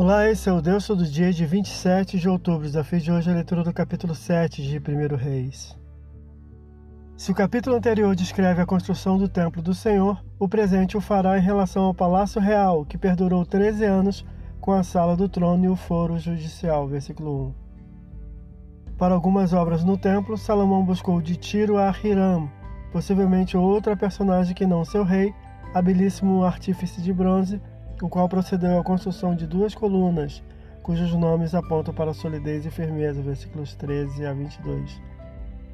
Olá, esse é o Deus do dia de 27 de outubro. Desafio de hoje é a leitura do capítulo 7 de 1 Reis. Se o capítulo anterior descreve a construção do templo do Senhor, o presente o fará em relação ao palácio real, que perdurou 13 anos com a sala do trono e o foro judicial. Versículo 1. Para algumas obras no templo, Salomão buscou de Tiro a Hiram, possivelmente outra personagem que não seu rei, habilíssimo artífice de bronze, o qual procedeu à construção de duas colunas, cujos nomes apontam para solidez e firmeza, versículos 13 a 22.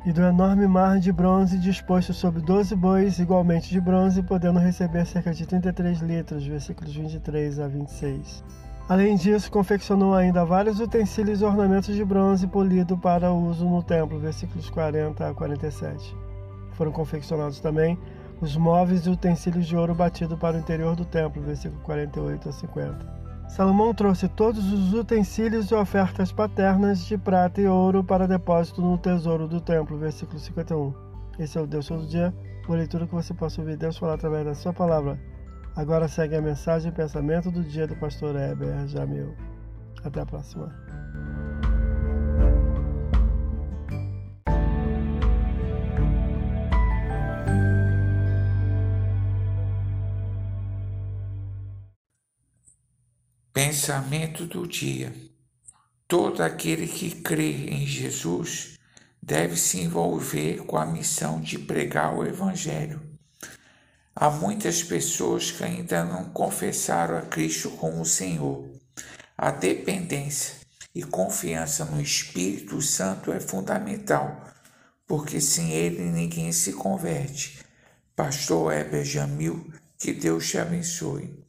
E do enorme mar de bronze disposto sobre doze bois igualmente de bronze, podendo receber cerca de 33 litros, versículos 23 a 26. Além disso, confeccionou ainda vários utensílios e ornamentos de bronze polido para uso no templo, versículos 40 a 47. Foram confeccionados também os móveis e utensílios de ouro batido para o interior do templo, versículo 48 a 50. Salomão trouxe todos os utensílios e ofertas paternas de prata e ouro para depósito no tesouro do templo, versículo 51. Esse é o Deus todo dia, por leitura que você possa ouvir Deus falar através da sua palavra. Agora segue a mensagem e pensamento do dia do pastor Heber Jamil. Até a próxima. Pensamento do dia. Todo aquele que crê em Jesus deve se envolver com a missão de pregar o Evangelho. Há muitas pessoas que ainda não confessaram a Cristo como Senhor. A dependência e confiança no Espírito Santo é fundamental, porque sem ele ninguém se converte. Pastor Heber Jamil, que Deus te abençoe.